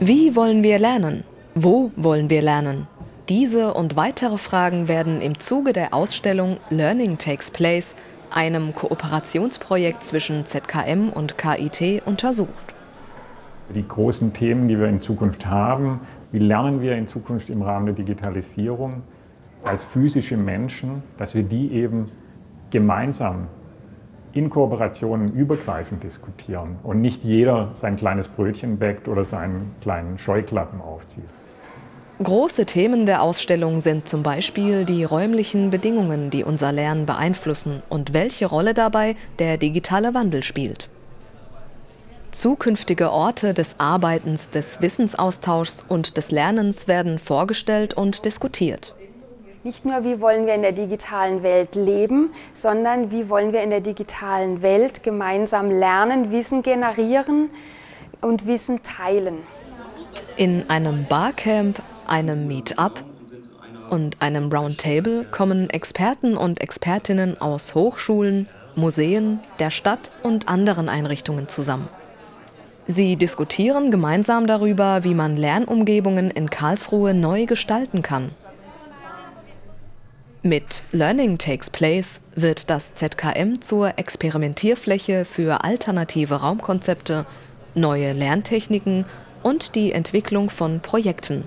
Wie wollen wir lernen? Wo wollen wir lernen? Diese und weitere Fragen werden im Zuge der Ausstellung Learning Takes Place, einem Kooperationsprojekt zwischen ZKM und KIT, untersucht. Die großen Themen, die wir in Zukunft haben, wie lernen wir in Zukunft im Rahmen der Digitalisierung als physische Menschen, dass wir die eben gemeinsam in Kooperationen übergreifend diskutieren und nicht jeder sein kleines Brötchen bäckt oder seinen kleinen Scheuklappen aufzieht. Große Themen der Ausstellung sind zum Beispiel die räumlichen Bedingungen, die unser Lernen beeinflussen und welche Rolle dabei der digitale Wandel spielt. Zukünftige Orte des Arbeitens, des Wissensaustauschs und des Lernens werden vorgestellt und diskutiert. Nicht nur, wie wollen wir in der digitalen Welt leben, sondern wie wollen wir in der digitalen Welt gemeinsam lernen, Wissen generieren und Wissen teilen. In einem Barcamp einem Meetup und einem Roundtable kommen Experten und Expertinnen aus Hochschulen, Museen, der Stadt und anderen Einrichtungen zusammen. Sie diskutieren gemeinsam darüber, wie man Lernumgebungen in Karlsruhe neu gestalten kann. Mit Learning Takes Place wird das ZKM zur Experimentierfläche für alternative Raumkonzepte, neue Lerntechniken und die Entwicklung von Projekten.